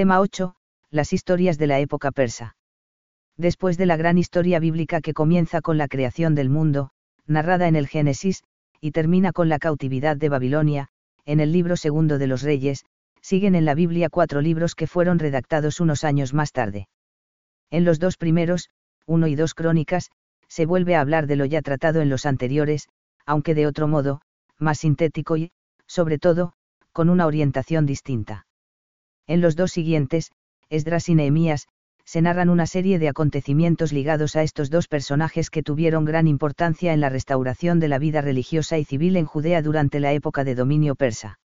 Tema 8. Las historias de la época persa. Después de la gran historia bíblica que comienza con la creación del mundo, narrada en el Génesis, y termina con la cautividad de Babilonia, en el libro segundo de los Reyes, siguen en la Biblia cuatro libros que fueron redactados unos años más tarde. En los dos primeros, uno y dos crónicas, se vuelve a hablar de lo ya tratado en los anteriores, aunque de otro modo, más sintético y, sobre todo, con una orientación distinta. En los dos siguientes, Esdras y Nehemías, se narran una serie de acontecimientos ligados a estos dos personajes que tuvieron gran importancia en la restauración de la vida religiosa y civil en Judea durante la época de dominio persa.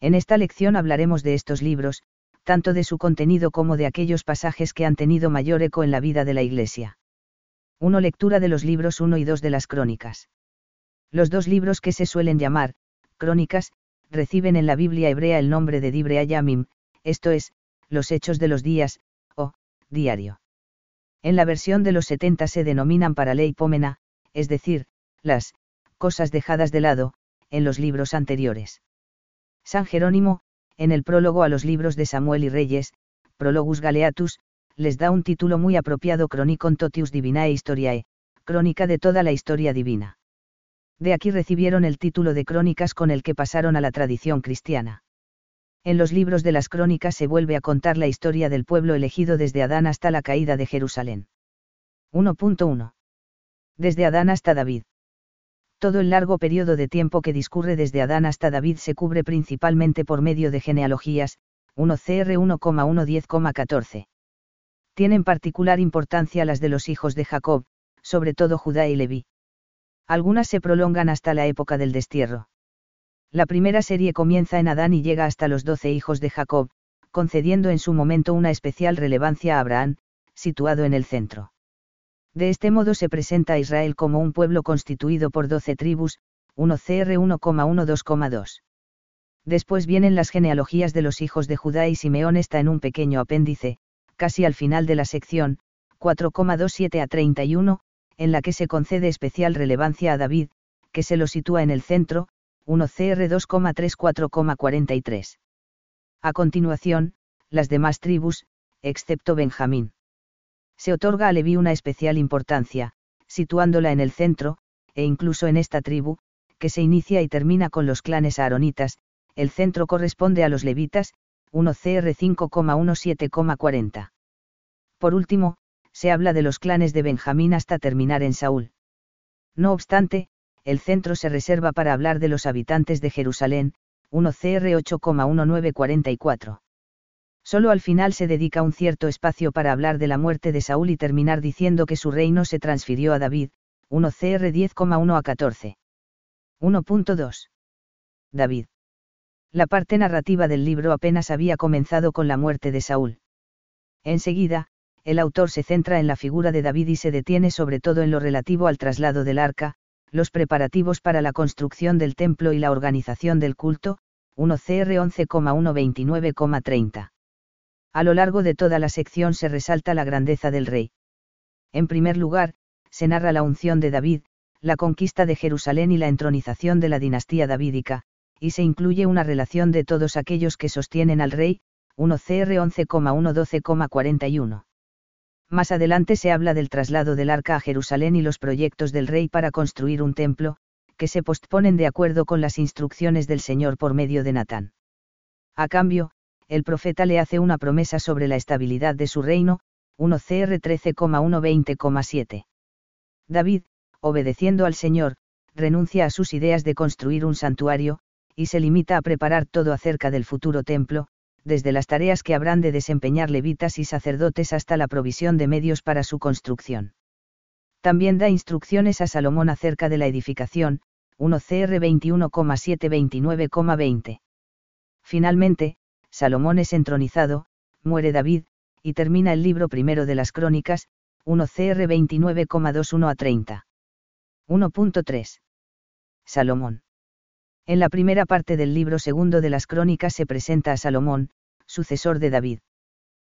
En esta lección hablaremos de estos libros, tanto de su contenido como de aquellos pasajes que han tenido mayor eco en la vida de la Iglesia. 1. Lectura de los libros 1 y 2 de las Crónicas. Los dos libros que se suelen llamar, Crónicas, reciben en la Biblia hebrea el nombre de Dibre Ayamim, esto es, los hechos de los días, o, diario. En la versión de los 70 se denominan para ley pómena, es decir, las, cosas dejadas de lado, en los libros anteriores. San Jerónimo, en el prólogo a los libros de Samuel y Reyes, Prologus Galeatus, les da un título muy apropiado Chronicon Totius Divinae Historiae, crónica de toda la historia divina. De aquí recibieron el título de crónicas con el que pasaron a la tradición cristiana. En los libros de las crónicas se vuelve a contar la historia del pueblo elegido desde Adán hasta la caída de Jerusalén. 1.1. Desde Adán hasta David. Todo el largo periodo de tiempo que discurre desde Adán hasta David se cubre principalmente por medio de genealogías, 1 CR 1,110,14 tienen particular importancia las de los hijos de Jacob, sobre todo Judá y Leví. Algunas se prolongan hasta la época del destierro. La primera serie comienza en Adán y llega hasta los doce hijos de Jacob, concediendo en su momento una especial relevancia a Abraham, situado en el centro. De este modo se presenta a Israel como un pueblo constituido por doce tribus, 1 CR 1,12,2. Después vienen las genealogías de los hijos de Judá y Simeón está en un pequeño apéndice, casi al final de la sección, 4,27 a 31, en la que se concede especial relevancia a David, que se lo sitúa en el centro, 1 CR 2,34,43. A continuación, las demás tribus, excepto Benjamín. Se otorga a Leví una especial importancia, situándola en el centro, e incluso en esta tribu, que se inicia y termina con los clanes aaronitas, el centro corresponde a los levitas, 1 CR 5,17,40. Por último, se habla de los clanes de Benjamín hasta terminar en Saúl. No obstante, el centro se reserva para hablar de los habitantes de Jerusalén, 1 CR 8,1944. Solo al final se dedica un cierto espacio para hablar de la muerte de Saúl y terminar diciendo que su reino se transfirió a David, 1 CR 10,1 a 14. 1.2. David la parte narrativa del libro apenas había comenzado con la muerte de Saúl. Enseguida, el autor se centra en la figura de David y se detiene sobre todo en lo relativo al traslado del arca, los preparativos para la construcción del templo y la organización del culto, 1 CR 11,129,30. A lo largo de toda la sección se resalta la grandeza del rey. En primer lugar, se narra la unción de David, la conquista de Jerusalén y la entronización de la dinastía davídica, y se incluye una relación de todos aquellos que sostienen al rey, 1 CR 11,112,41. Más adelante se habla del traslado del arca a Jerusalén y los proyectos del rey para construir un templo, que se postponen de acuerdo con las instrucciones del Señor por medio de Natán. A cambio, el profeta le hace una promesa sobre la estabilidad de su reino, 1 CR 13,120,7. David, obedeciendo al Señor, renuncia a sus ideas de construir un santuario, y se limita a preparar todo acerca del futuro templo, desde las tareas que habrán de desempeñar levitas y sacerdotes hasta la provisión de medios para su construcción. También da instrucciones a Salomón acerca de la edificación, 1 CR 21,729,20. Finalmente, Salomón es entronizado, muere David, y termina el libro primero de las crónicas, 1 CR 29,21 a 30. 1.3. Salomón. En la primera parte del libro segundo de las crónicas se presenta a Salomón, sucesor de David.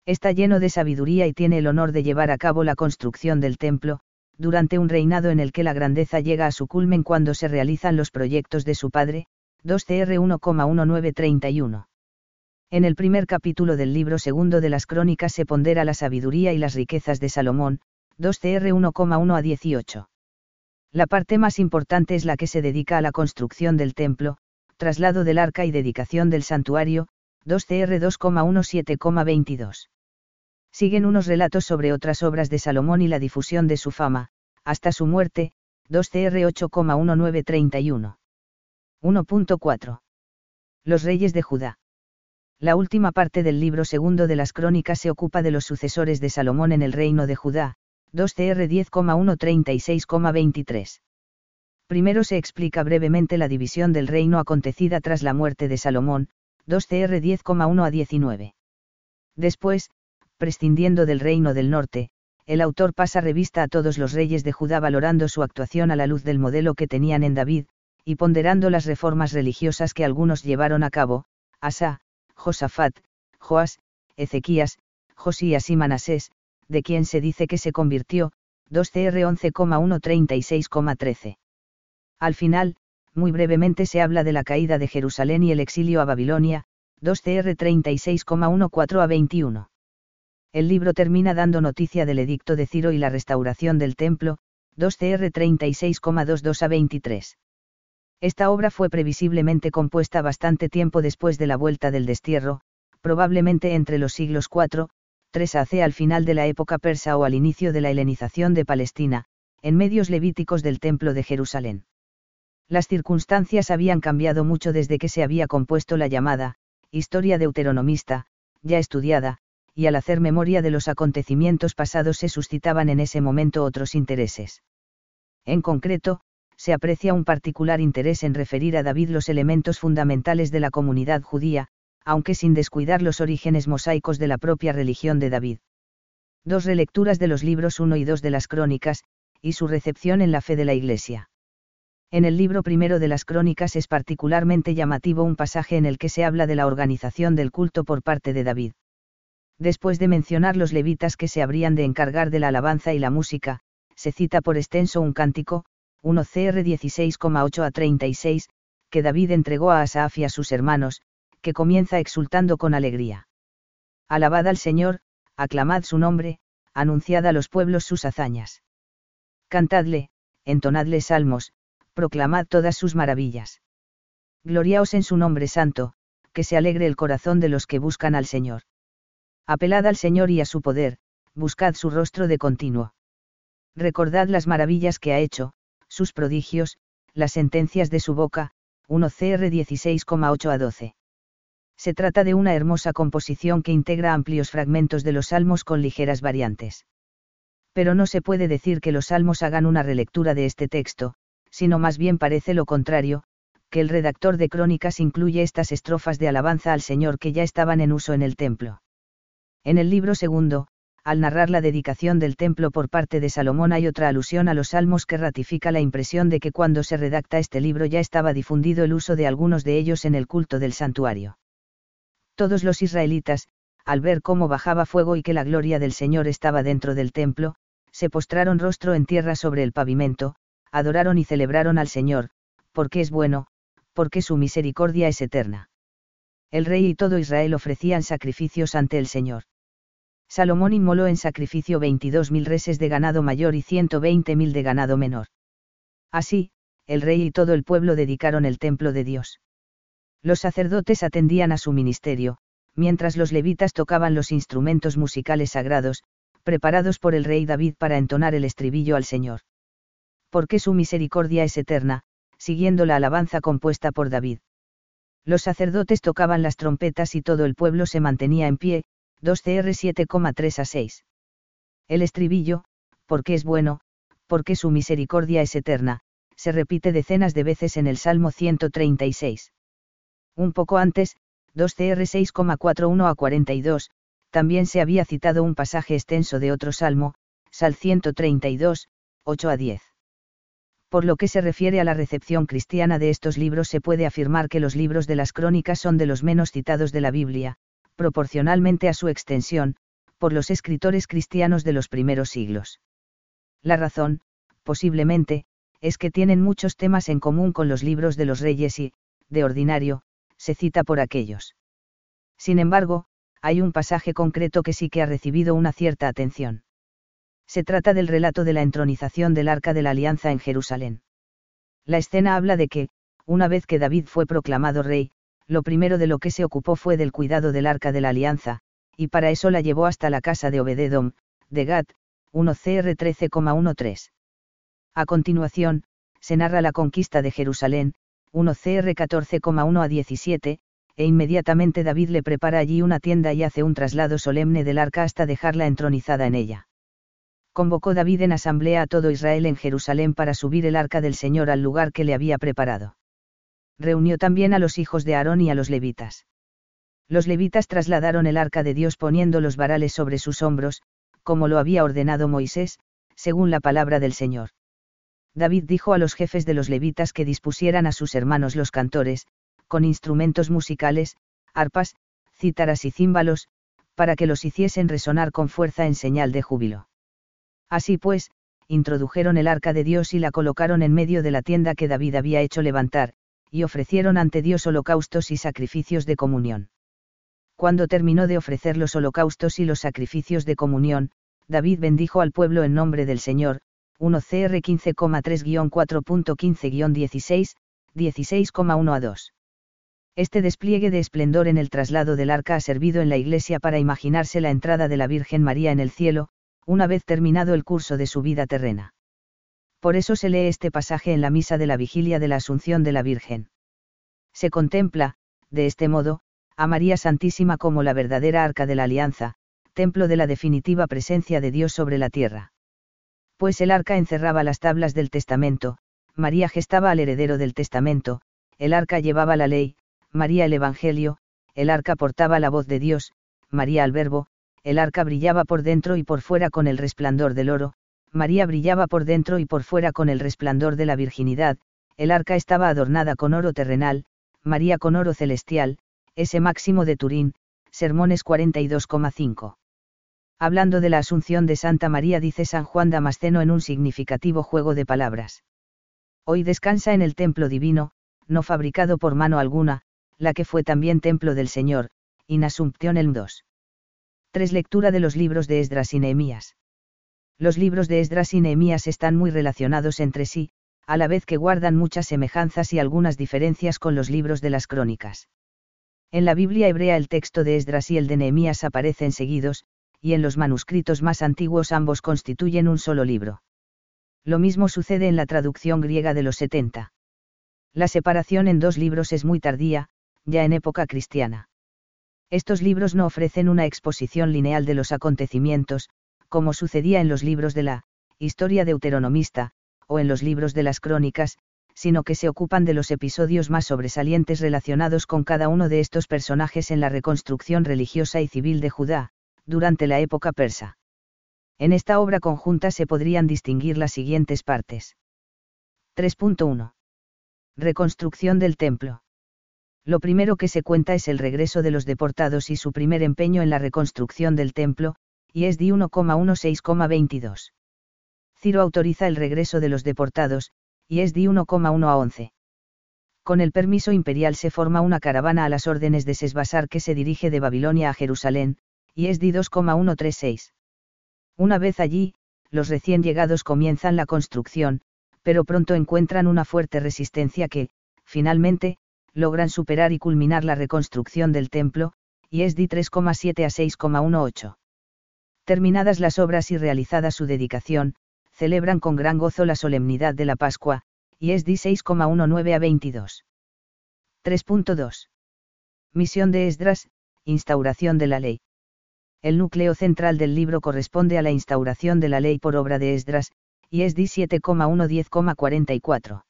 Está lleno de sabiduría y tiene el honor de llevar a cabo la construcción del templo, durante un reinado en el que la grandeza llega a su culmen cuando se realizan los proyectos de su padre, 2 CR 1,1931. En el primer capítulo del libro segundo de las crónicas se pondera la sabiduría y las riquezas de Salomón, 2 CR 1,1 a 18. La parte más importante es la que se dedica a la construcción del templo, traslado del arca y dedicación del santuario, 2 CR 2,17,22. Siguen unos relatos sobre otras obras de Salomón y la difusión de su fama, hasta su muerte, 2 CR 8,1931. 1.4. Los reyes de Judá. La última parte del libro segundo de las crónicas se ocupa de los sucesores de Salomón en el reino de Judá, 2 CR 10,136,23. Primero se explica brevemente la división del reino acontecida tras la muerte de Salomón, 2 CR 10,1 a 19. Después, prescindiendo del reino del norte, el autor pasa revista a todos los reyes de Judá valorando su actuación a la luz del modelo que tenían en David, y ponderando las reformas religiosas que algunos llevaron a cabo, Asa, Josafat, Joás, Ezequías, Josías y Manasés, de quien se dice que se convirtió, 2 CR 11,136,13. Al final, muy brevemente se habla de la caída de Jerusalén y el exilio a Babilonia, 2 CR 36,14 a 21. El libro termina dando noticia del edicto de Ciro y la restauración del templo, 2 CR 36,22 a 23. Esta obra fue previsiblemente compuesta bastante tiempo después de la vuelta del destierro, probablemente entre los siglos IV, 3 AC al final de la época persa o al inicio de la helenización de Palestina, en medios levíticos del Templo de Jerusalén. Las circunstancias habían cambiado mucho desde que se había compuesto la llamada, historia deuteronomista, ya estudiada, y al hacer memoria de los acontecimientos pasados se suscitaban en ese momento otros intereses. En concreto, se aprecia un particular interés en referir a David los elementos fundamentales de la comunidad judía, aunque sin descuidar los orígenes mosaicos de la propia religión de David. Dos relecturas de los libros 1 y 2 de las crónicas, y su recepción en la fe de la Iglesia. En el libro primero de las crónicas es particularmente llamativo un pasaje en el que se habla de la organización del culto por parte de David. Después de mencionar los levitas que se habrían de encargar de la alabanza y la música, se cita por extenso un cántico, 1 CR 16,8 a 36, que David entregó a Asaf a sus hermanos, que comienza exultando con alegría. Alabad al Señor, aclamad su nombre, anunciad a los pueblos sus hazañas. Cantadle, entonadle salmos, proclamad todas sus maravillas. Gloriaos en su nombre santo, que se alegre el corazón de los que buscan al Señor. Apelad al Señor y a su poder, buscad su rostro de continuo. Recordad las maravillas que ha hecho, sus prodigios, las sentencias de su boca, 1 CR 16,8 a 12. Se trata de una hermosa composición que integra amplios fragmentos de los salmos con ligeras variantes. Pero no se puede decir que los salmos hagan una relectura de este texto, sino más bien parece lo contrario, que el redactor de crónicas incluye estas estrofas de alabanza al Señor que ya estaban en uso en el templo. En el libro segundo, al narrar la dedicación del templo por parte de Salomón hay otra alusión a los salmos que ratifica la impresión de que cuando se redacta este libro ya estaba difundido el uso de algunos de ellos en el culto del santuario. Todos los israelitas, al ver cómo bajaba fuego y que la gloria del Señor estaba dentro del templo, se postraron rostro en tierra sobre el pavimento, adoraron y celebraron al Señor, porque es bueno, porque su misericordia es eterna. El rey y todo Israel ofrecían sacrificios ante el Señor. Salomón inmoló en sacrificio 22.000 reses de ganado mayor y 120.000 de ganado menor. Así, el rey y todo el pueblo dedicaron el templo de Dios. Los sacerdotes atendían a su ministerio, mientras los levitas tocaban los instrumentos musicales sagrados, preparados por el rey David para entonar el estribillo al Señor. Porque su misericordia es eterna, siguiendo la alabanza compuesta por David. Los sacerdotes tocaban las trompetas y todo el pueblo se mantenía en pie, 2 CR 7,3 a 6. El estribillo, porque es bueno, porque su misericordia es eterna, se repite decenas de veces en el Salmo 136. Un poco antes, 2 CR 6,41 a 42, también se había citado un pasaje extenso de otro salmo, Sal 132, 8 a 10. Por lo que se refiere a la recepción cristiana de estos libros se puede afirmar que los libros de las crónicas son de los menos citados de la Biblia, proporcionalmente a su extensión, por los escritores cristianos de los primeros siglos. La razón, posiblemente, es que tienen muchos temas en común con los libros de los reyes y, de ordinario, se cita por aquellos. Sin embargo, hay un pasaje concreto que sí que ha recibido una cierta atención. Se trata del relato de la entronización del Arca de la Alianza en Jerusalén. La escena habla de que, una vez que David fue proclamado rey, lo primero de lo que se ocupó fue del cuidado del Arca de la Alianza, y para eso la llevó hasta la casa de Obededom, de Gat, 1 CR 13,13. A continuación, se narra la conquista de Jerusalén, 1 CR 14,1 a 17, e inmediatamente David le prepara allí una tienda y hace un traslado solemne del arca hasta dejarla entronizada en ella. Convocó David en asamblea a todo Israel en Jerusalén para subir el arca del Señor al lugar que le había preparado. Reunió también a los hijos de Aarón y a los levitas. Los levitas trasladaron el arca de Dios poniendo los varales sobre sus hombros, como lo había ordenado Moisés, según la palabra del Señor. David dijo a los jefes de los levitas que dispusieran a sus hermanos los cantores, con instrumentos musicales, arpas, cítaras y címbalos, para que los hiciesen resonar con fuerza en señal de júbilo. Así pues, introdujeron el arca de Dios y la colocaron en medio de la tienda que David había hecho levantar, y ofrecieron ante Dios holocaustos y sacrificios de comunión. Cuando terminó de ofrecer los holocaustos y los sacrificios de comunión, David bendijo al pueblo en nombre del Señor, 1 CR 15,3-4.15-16, 16,1 a 2. Este despliegue de esplendor en el traslado del arca ha servido en la Iglesia para imaginarse la entrada de la Virgen María en el cielo, una vez terminado el curso de su vida terrena. Por eso se lee este pasaje en la misa de la vigilia de la Asunción de la Virgen. Se contempla, de este modo, a María Santísima como la verdadera arca de la alianza, templo de la definitiva presencia de Dios sobre la tierra. Pues el arca encerraba las tablas del testamento, María gestaba al heredero del testamento, el arca llevaba la ley, María el Evangelio, el arca portaba la voz de Dios, María al Verbo, el arca brillaba por dentro y por fuera con el resplandor del oro, María brillaba por dentro y por fuera con el resplandor de la virginidad, el arca estaba adornada con oro terrenal, María con oro celestial, ese máximo de Turín, Sermones 42,5. Hablando de la Asunción de Santa María dice San Juan Damasceno en un significativo juego de palabras. Hoy descansa en el templo divino, no fabricado por mano alguna, la que fue también templo del Señor, in el 2. 3. Lectura de los libros de Esdras y Nehemías. Los libros de Esdras y Nehemías están muy relacionados entre sí, a la vez que guardan muchas semejanzas y algunas diferencias con los libros de las crónicas. En la Biblia hebrea el texto de Esdras y el de Nehemías aparecen seguidos, y en los manuscritos más antiguos ambos constituyen un solo libro. Lo mismo sucede en la traducción griega de los 70. La separación en dos libros es muy tardía, ya en época cristiana. Estos libros no ofrecen una exposición lineal de los acontecimientos, como sucedía en los libros de la historia deuteronomista, o en los libros de las crónicas, sino que se ocupan de los episodios más sobresalientes relacionados con cada uno de estos personajes en la reconstrucción religiosa y civil de Judá, durante la época persa. En esta obra conjunta se podrían distinguir las siguientes partes. 3.1. Reconstrucción del templo lo primero que se cuenta es el regreso de los deportados y su primer empeño en la reconstrucción del templo, y es de 1,16,22. Ciro autoriza el regreso de los deportados, y es de 1,1 a 11. Con el permiso imperial se forma una caravana a las órdenes de Sesbasar que se dirige de Babilonia a Jerusalén, y es de 2,136. Una vez allí, los recién llegados comienzan la construcción, pero pronto encuentran una fuerte resistencia que, finalmente, logran superar y culminar la reconstrucción del templo, y es de 3,7 a 6,18. Terminadas las obras y realizada su dedicación, celebran con gran gozo la solemnidad de la Pascua, y es de 6,19 a 22. 3.2. Misión de Esdras, instauración de la ley. El núcleo central del libro corresponde a la instauración de la ley por obra de Esdras, y es de 7,110,44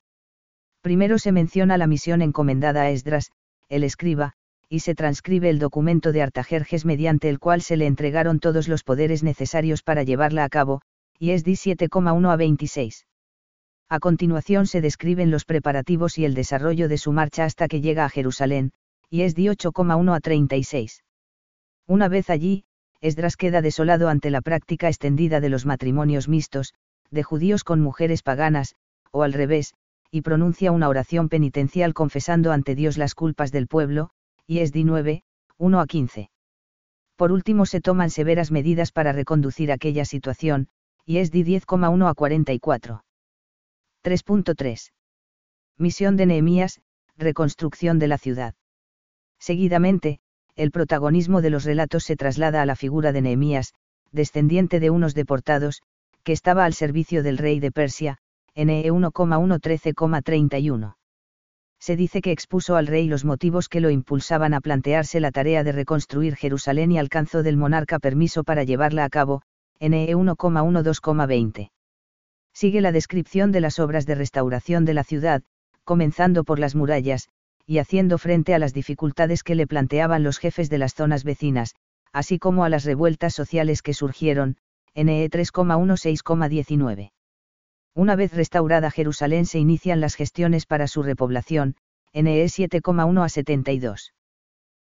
primero se menciona la misión encomendada a Esdras, el escriba, y se transcribe el documento de Artajerjes mediante el cual se le entregaron todos los poderes necesarios para llevarla a cabo, y es de 7,1 a 26. A continuación se describen los preparativos y el desarrollo de su marcha hasta que llega a Jerusalén, y es de 8,1 a 36. Una vez allí, Esdras queda desolado ante la práctica extendida de los matrimonios mixtos, de judíos con mujeres paganas, o al revés, y pronuncia una oración penitencial confesando ante Dios las culpas del pueblo, y es di 9, 1 a 15. Por último se toman severas medidas para reconducir aquella situación, y es de 10,1 a 44. 3.3. Misión de Nehemías, reconstrucción de la ciudad. Seguidamente, el protagonismo de los relatos se traslada a la figura de Nehemías, descendiente de unos deportados, que estaba al servicio del rey de Persia, NE 1,113,31. Se dice que expuso al rey los motivos que lo impulsaban a plantearse la tarea de reconstruir Jerusalén y alcanzó del monarca permiso para llevarla a cabo, NE 1,12,20. Sigue la descripción de las obras de restauración de la ciudad, comenzando por las murallas, y haciendo frente a las dificultades que le planteaban los jefes de las zonas vecinas, así como a las revueltas sociales que surgieron, NE 3,16,19. Una vez restaurada Jerusalén se inician las gestiones para su repoblación, NE 7,1 a 72.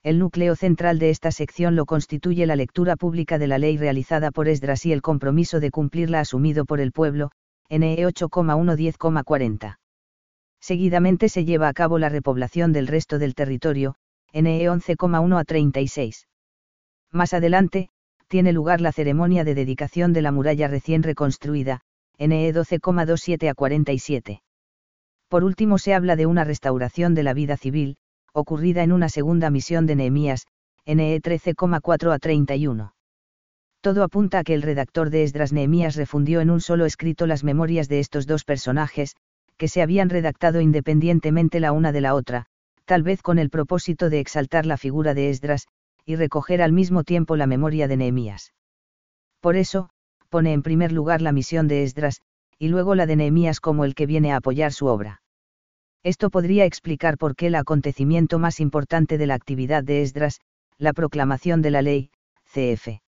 El núcleo central de esta sección lo constituye la lectura pública de la ley realizada por Esdras y el compromiso de cumplirla asumido por el pueblo, NE 8,1 10,40. Seguidamente se lleva a cabo la repoblación del resto del territorio, NE 11,1 a 36. Más adelante, tiene lugar la ceremonia de dedicación de la muralla recién reconstruida, NE 12,27 a 47. Por último se habla de una restauración de la vida civil, ocurrida en una segunda misión de Nehemías, NE 13,4 a 31. Todo apunta a que el redactor de Esdras Nehemías refundió en un solo escrito las memorias de estos dos personajes, que se habían redactado independientemente la una de la otra, tal vez con el propósito de exaltar la figura de Esdras, y recoger al mismo tiempo la memoria de Nehemías. Por eso, pone en primer lugar la misión de Esdras, y luego la de Nehemías como el que viene a apoyar su obra. Esto podría explicar por qué el acontecimiento más importante de la actividad de Esdras, la proclamación de la ley, CF.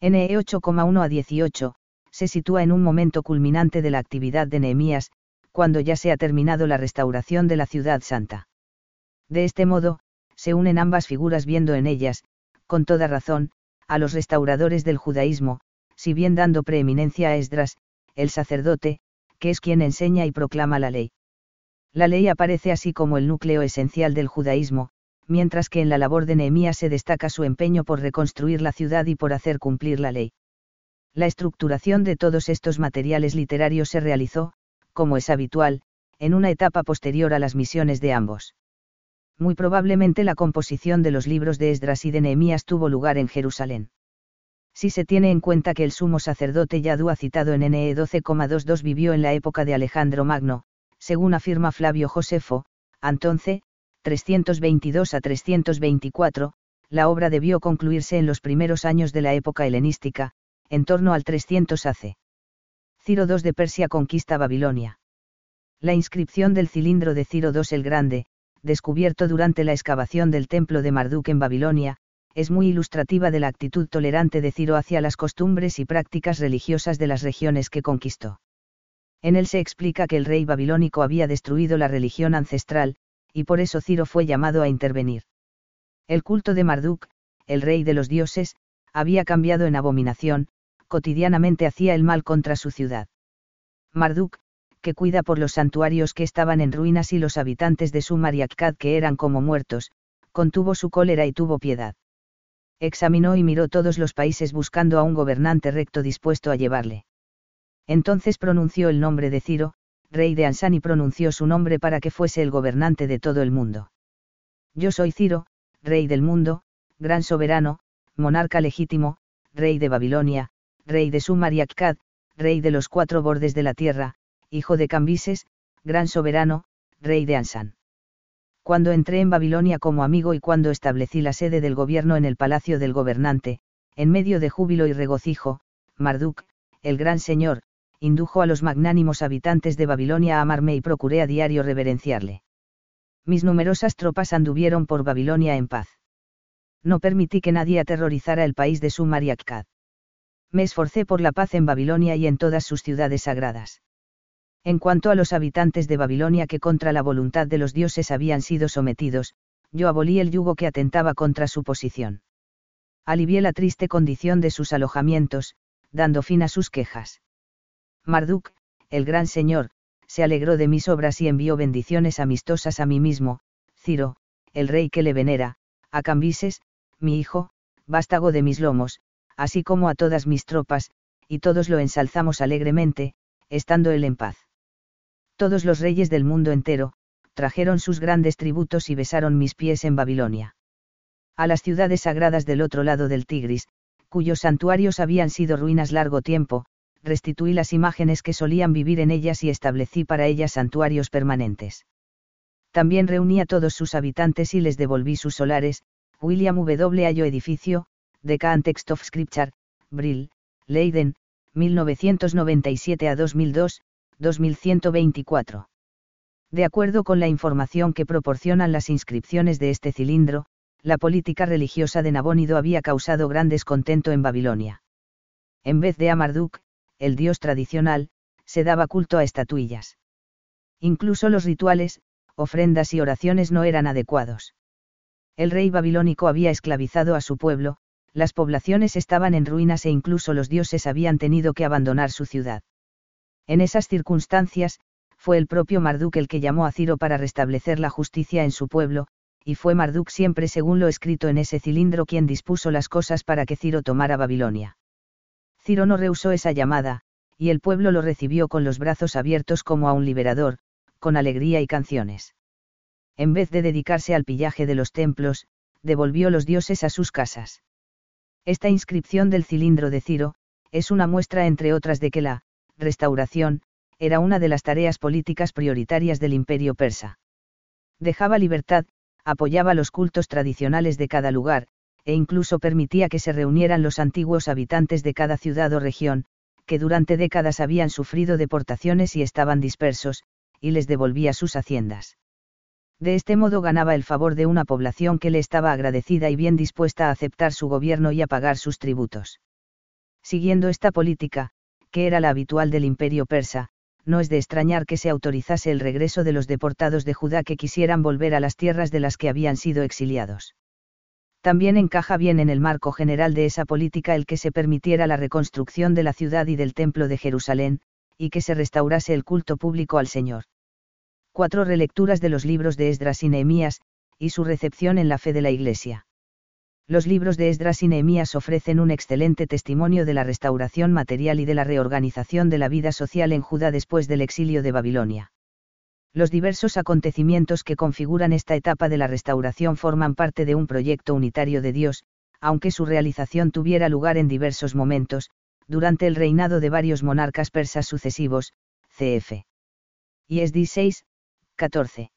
NE 8,1 a 18, se sitúa en un momento culminante de la actividad de Nehemías, cuando ya se ha terminado la restauración de la ciudad santa. De este modo, se unen ambas figuras viendo en ellas, con toda razón, a los restauradores del judaísmo, si bien dando preeminencia a Esdras, el sacerdote, que es quien enseña y proclama la ley. La ley aparece así como el núcleo esencial del judaísmo, mientras que en la labor de Nehemías se destaca su empeño por reconstruir la ciudad y por hacer cumplir la ley. La estructuración de todos estos materiales literarios se realizó, como es habitual, en una etapa posterior a las misiones de ambos muy probablemente la composición de los libros de Esdras y de Nehemías tuvo lugar en Jerusalén. Si se tiene en cuenta que el sumo sacerdote Yadúa citado en NE 12,22 vivió en la época de Alejandro Magno, según afirma Flavio Josefo, entonces, 322 a 324, la obra debió concluirse en los primeros años de la época helenística, en torno al 300 AC. Ciro II de Persia conquista Babilonia. La inscripción del cilindro de Ciro II el Grande, descubierto durante la excavación del templo de Marduk en Babilonia, es muy ilustrativa de la actitud tolerante de Ciro hacia las costumbres y prácticas religiosas de las regiones que conquistó. En él se explica que el rey babilónico había destruido la religión ancestral, y por eso Ciro fue llamado a intervenir. El culto de Marduk, el rey de los dioses, había cambiado en abominación, cotidianamente hacía el mal contra su ciudad. Marduk, que cuida por los santuarios que estaban en ruinas y los habitantes de Sumar y que eran como muertos, contuvo su cólera y tuvo piedad. Examinó y miró todos los países buscando a un gobernante recto dispuesto a llevarle. Entonces pronunció el nombre de Ciro, rey de Ansán y pronunció su nombre para que fuese el gobernante de todo el mundo. Yo soy Ciro, rey del mundo, gran soberano, monarca legítimo, rey de Babilonia, rey de Sumar y rey de los cuatro bordes de la tierra, hijo de Cambises, gran soberano, rey de Ansán. Cuando entré en Babilonia como amigo y cuando establecí la sede del gobierno en el palacio del gobernante, en medio de júbilo y regocijo, Marduk, el gran señor, indujo a los magnánimos habitantes de Babilonia a amarme y procuré a diario reverenciarle. Mis numerosas tropas anduvieron por Babilonia en paz. No permití que nadie aterrorizara el país de Sumar y Akkad. Me esforcé por la paz en Babilonia y en todas sus ciudades sagradas. En cuanto a los habitantes de Babilonia que contra la voluntad de los dioses habían sido sometidos, yo abolí el yugo que atentaba contra su posición. Alivié la triste condición de sus alojamientos, dando fin a sus quejas. Marduk, el gran señor, se alegró de mis obras y envió bendiciones amistosas a mí mismo, Ciro, el rey que le venera, a Cambises, mi hijo, vástago de mis lomos, así como a todas mis tropas, y todos lo ensalzamos alegremente, estando él en paz. Todos los reyes del mundo entero, trajeron sus grandes tributos y besaron mis pies en Babilonia. A las ciudades sagradas del otro lado del Tigris, cuyos santuarios habían sido ruinas largo tiempo, restituí las imágenes que solían vivir en ellas y establecí para ellas santuarios permanentes. También reuní a todos sus habitantes y les devolví sus solares, William W. Ayo Edificio, The Text of Scripture, Brill, Leiden, 1997 a 2002, 2124. De acuerdo con la información que proporcionan las inscripciones de este cilindro, la política religiosa de Nabónido había causado gran descontento en Babilonia. En vez de a Marduk, el dios tradicional, se daba culto a estatuillas. Incluso los rituales, ofrendas y oraciones no eran adecuados. El rey babilónico había esclavizado a su pueblo, las poblaciones estaban en ruinas e incluso los dioses habían tenido que abandonar su ciudad. En esas circunstancias, fue el propio Marduk el que llamó a Ciro para restablecer la justicia en su pueblo, y fue Marduk siempre según lo escrito en ese cilindro quien dispuso las cosas para que Ciro tomara Babilonia. Ciro no rehusó esa llamada, y el pueblo lo recibió con los brazos abiertos como a un liberador, con alegría y canciones. En vez de dedicarse al pillaje de los templos, devolvió los dioses a sus casas. Esta inscripción del cilindro de Ciro, es una muestra entre otras de que la restauración, era una de las tareas políticas prioritarias del imperio persa. Dejaba libertad, apoyaba los cultos tradicionales de cada lugar, e incluso permitía que se reunieran los antiguos habitantes de cada ciudad o región, que durante décadas habían sufrido deportaciones y estaban dispersos, y les devolvía sus haciendas. De este modo ganaba el favor de una población que le estaba agradecida y bien dispuesta a aceptar su gobierno y a pagar sus tributos. Siguiendo esta política, que era la habitual del imperio persa, no es de extrañar que se autorizase el regreso de los deportados de Judá que quisieran volver a las tierras de las que habían sido exiliados. También encaja bien en el marco general de esa política el que se permitiera la reconstrucción de la ciudad y del templo de Jerusalén, y que se restaurase el culto público al Señor cuatro relecturas de los libros de Esdras y Nehemías, y su recepción en la fe de la Iglesia. Los libros de Esdras y Nehemías ofrecen un excelente testimonio de la restauración material y de la reorganización de la vida social en Judá después del exilio de Babilonia. Los diversos acontecimientos que configuran esta etapa de la restauración forman parte de un proyecto unitario de Dios, aunque su realización tuviera lugar en diversos momentos, durante el reinado de varios monarcas persas sucesivos, cf. ISD 6, 14.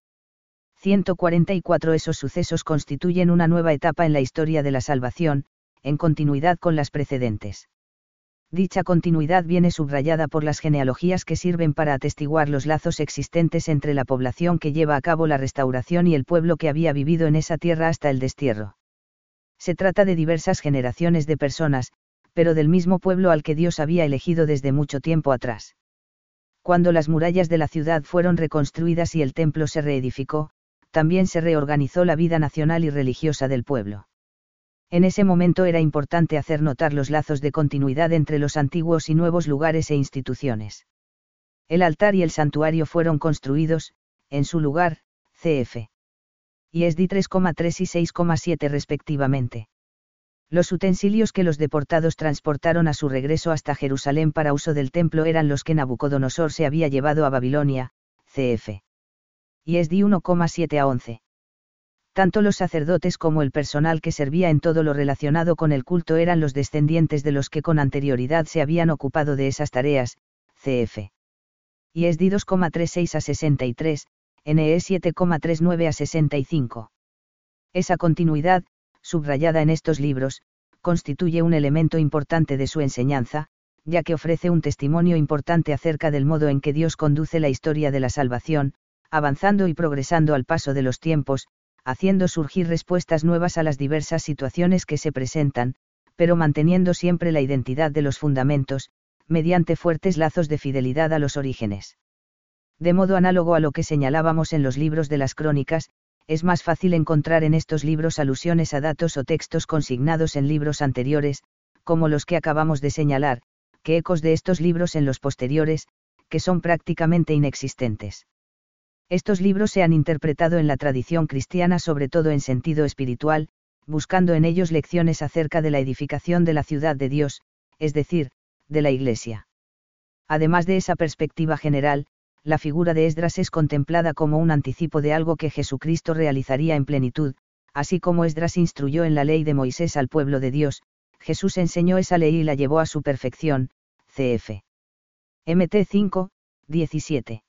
144 Esos sucesos constituyen una nueva etapa en la historia de la salvación, en continuidad con las precedentes. Dicha continuidad viene subrayada por las genealogías que sirven para atestiguar los lazos existentes entre la población que lleva a cabo la restauración y el pueblo que había vivido en esa tierra hasta el destierro. Se trata de diversas generaciones de personas, pero del mismo pueblo al que Dios había elegido desde mucho tiempo atrás. Cuando las murallas de la ciudad fueron reconstruidas y el templo se reedificó, también se reorganizó la vida nacional y religiosa del pueblo. En ese momento era importante hacer notar los lazos de continuidad entre los antiguos y nuevos lugares e instituciones. El altar y el santuario fueron construidos, en su lugar, CF. Y es 3,3 y 6,7 respectivamente. Los utensilios que los deportados transportaron a su regreso hasta Jerusalén para uso del templo eran los que Nabucodonosor se había llevado a Babilonia, cf. Y es de 1,7 a 11. Tanto los sacerdotes como el personal que servía en todo lo relacionado con el culto eran los descendientes de los que con anterioridad se habían ocupado de esas tareas, cf. Y es de 2,36 a 63, NE 7,39 a 65. Esa continuidad, subrayada en estos libros, constituye un elemento importante de su enseñanza, ya que ofrece un testimonio importante acerca del modo en que Dios conduce la historia de la salvación, avanzando y progresando al paso de los tiempos, haciendo surgir respuestas nuevas a las diversas situaciones que se presentan, pero manteniendo siempre la identidad de los fundamentos, mediante fuertes lazos de fidelidad a los orígenes. De modo análogo a lo que señalábamos en los libros de las crónicas, es más fácil encontrar en estos libros alusiones a datos o textos consignados en libros anteriores, como los que acabamos de señalar, que ecos de estos libros en los posteriores, que son prácticamente inexistentes. Estos libros se han interpretado en la tradición cristiana sobre todo en sentido espiritual, buscando en ellos lecciones acerca de la edificación de la ciudad de Dios, es decir, de la Iglesia. Además de esa perspectiva general, la figura de Esdras es contemplada como un anticipo de algo que Jesucristo realizaría en plenitud, así como Esdras instruyó en la ley de Moisés al pueblo de Dios, Jesús enseñó esa ley y la llevó a su perfección, cf. MT 5, 17.